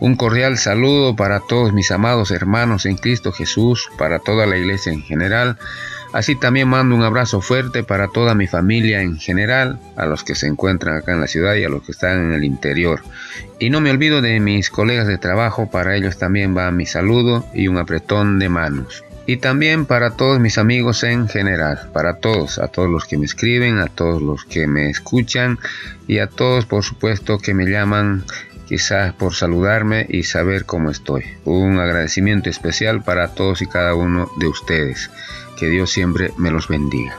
Un cordial saludo para todos mis amados hermanos en Cristo Jesús, para toda la iglesia en general. Así también mando un abrazo fuerte para toda mi familia en general, a los que se encuentran acá en la ciudad y a los que están en el interior. Y no me olvido de mis colegas de trabajo, para ellos también va mi saludo y un apretón de manos. Y también para todos mis amigos en general, para todos, a todos los que me escriben, a todos los que me escuchan y a todos por supuesto que me llaman quizás por saludarme y saber cómo estoy. Un agradecimiento especial para todos y cada uno de ustedes. Que Dios siempre me los bendiga.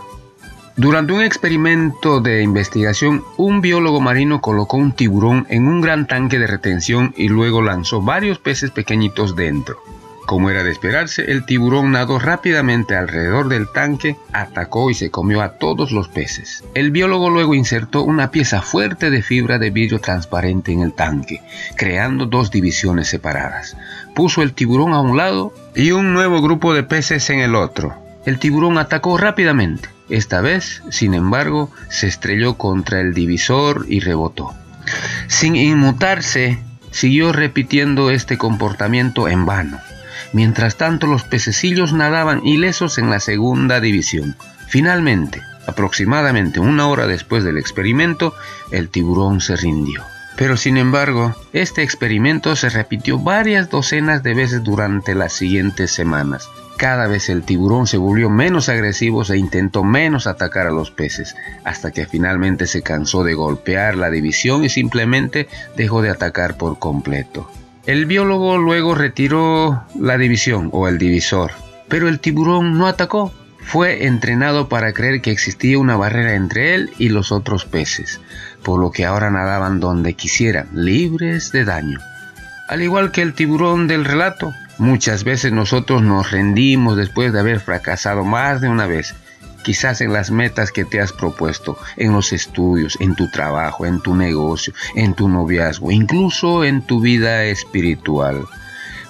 Durante un experimento de investigación, un biólogo marino colocó un tiburón en un gran tanque de retención y luego lanzó varios peces pequeñitos dentro. Como era de esperarse, el tiburón nadó rápidamente alrededor del tanque, atacó y se comió a todos los peces. El biólogo luego insertó una pieza fuerte de fibra de vidrio transparente en el tanque, creando dos divisiones separadas. Puso el tiburón a un lado y un nuevo grupo de peces en el otro. El tiburón atacó rápidamente. Esta vez, sin embargo, se estrelló contra el divisor y rebotó. Sin inmutarse, siguió repitiendo este comportamiento en vano. Mientras tanto, los pececillos nadaban ilesos en la segunda división. Finalmente, aproximadamente una hora después del experimento, el tiburón se rindió. Pero sin embargo, este experimento se repitió varias docenas de veces durante las siguientes semanas. Cada vez el tiburón se volvió menos agresivo e intentó menos atacar a los peces, hasta que finalmente se cansó de golpear la división y simplemente dejó de atacar por completo. El biólogo luego retiró la división o el divisor, pero el tiburón no atacó. Fue entrenado para creer que existía una barrera entre él y los otros peces, por lo que ahora nadaban donde quisieran, libres de daño. Al igual que el tiburón del relato, muchas veces nosotros nos rendimos después de haber fracasado más de una vez quizás en las metas que te has propuesto, en los estudios, en tu trabajo, en tu negocio, en tu noviazgo, incluso en tu vida espiritual.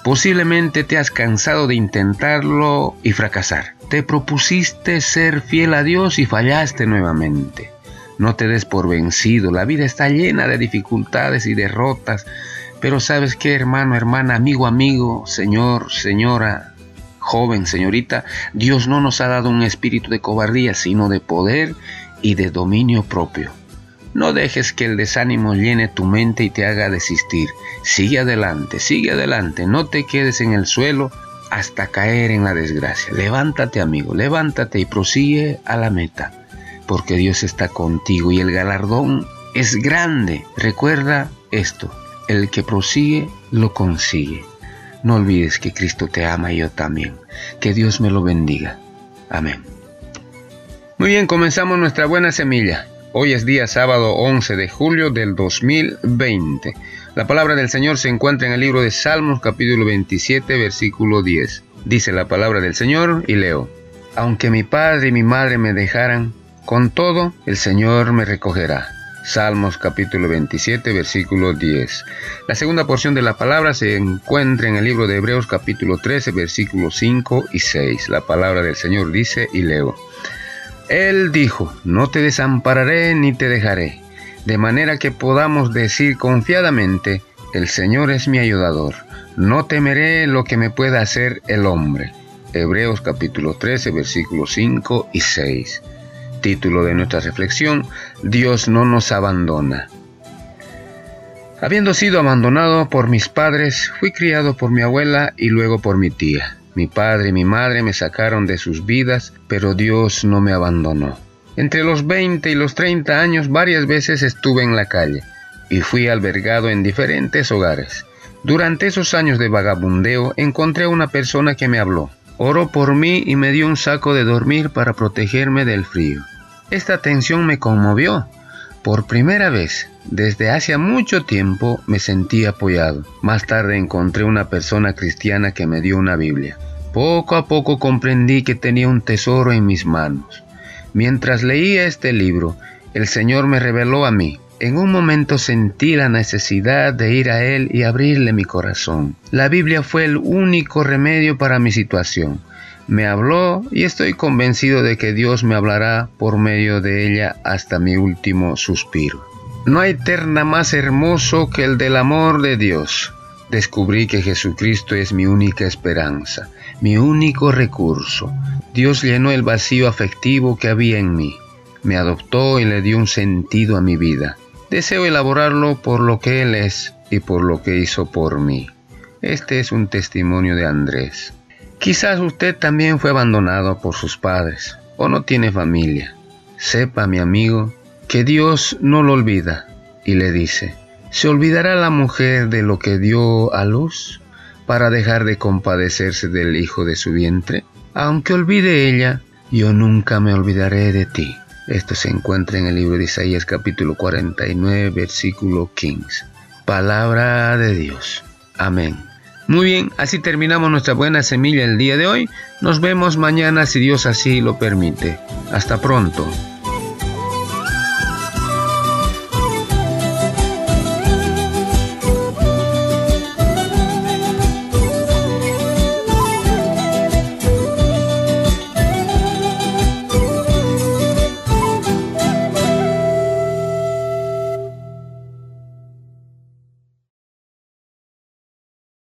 Posiblemente te has cansado de intentarlo y fracasar. Te propusiste ser fiel a Dios y fallaste nuevamente. No te des por vencido, la vida está llena de dificultades y derrotas, pero sabes qué, hermano, hermana, amigo, amigo, señor, señora, Joven, señorita, Dios no nos ha dado un espíritu de cobardía, sino de poder y de dominio propio. No dejes que el desánimo llene tu mente y te haga desistir. Sigue adelante, sigue adelante, no te quedes en el suelo hasta caer en la desgracia. Levántate, amigo, levántate y prosigue a la meta, porque Dios está contigo y el galardón es grande. Recuerda esto, el que prosigue lo consigue. No olvides que Cristo te ama y yo también. Que Dios me lo bendiga. Amén. Muy bien, comenzamos nuestra buena semilla. Hoy es día sábado 11 de julio del 2020. La palabra del Señor se encuentra en el libro de Salmos capítulo 27 versículo 10. Dice la palabra del Señor y leo. Aunque mi padre y mi madre me dejaran, con todo el Señor me recogerá. Salmos capítulo 27 versículo 10. La segunda porción de la palabra se encuentra en el libro de Hebreos capítulo 13 versículos 5 y 6. La palabra del Señor dice y leo. Él dijo, no te desampararé ni te dejaré, de manera que podamos decir confiadamente, el Señor es mi ayudador, no temeré lo que me pueda hacer el hombre. Hebreos capítulo 13 versículos 5 y 6. Título de nuestra reflexión, Dios no nos abandona. Habiendo sido abandonado por mis padres, fui criado por mi abuela y luego por mi tía. Mi padre y mi madre me sacaron de sus vidas, pero Dios no me abandonó. Entre los 20 y los 30 años varias veces estuve en la calle y fui albergado en diferentes hogares. Durante esos años de vagabundeo encontré a una persona que me habló. Oró por mí y me dio un saco de dormir para protegerme del frío. Esta atención me conmovió. Por primera vez, desde hace mucho tiempo, me sentí apoyado. Más tarde encontré una persona cristiana que me dio una Biblia. Poco a poco comprendí que tenía un tesoro en mis manos. Mientras leía este libro, el Señor me reveló a mí. En un momento sentí la necesidad de ir a Él y abrirle mi corazón. La Biblia fue el único remedio para mi situación. Me habló y estoy convencido de que Dios me hablará por medio de ella hasta mi último suspiro. No hay terna más hermoso que el del amor de Dios. Descubrí que Jesucristo es mi única esperanza, mi único recurso. Dios llenó el vacío afectivo que había en mí. Me adoptó y le dio un sentido a mi vida. Deseo elaborarlo por lo que Él es y por lo que hizo por mí. Este es un testimonio de Andrés. Quizás usted también fue abandonado por sus padres o no tiene familia. Sepa, mi amigo, que Dios no lo olvida y le dice, ¿se olvidará la mujer de lo que dio a luz para dejar de compadecerse del hijo de su vientre? Aunque olvide ella, yo nunca me olvidaré de ti. Esto se encuentra en el libro de Isaías capítulo 49 versículo 15. Palabra de Dios. Amén. Muy bien, así terminamos nuestra buena semilla el día de hoy. Nos vemos mañana si Dios así lo permite. Hasta pronto.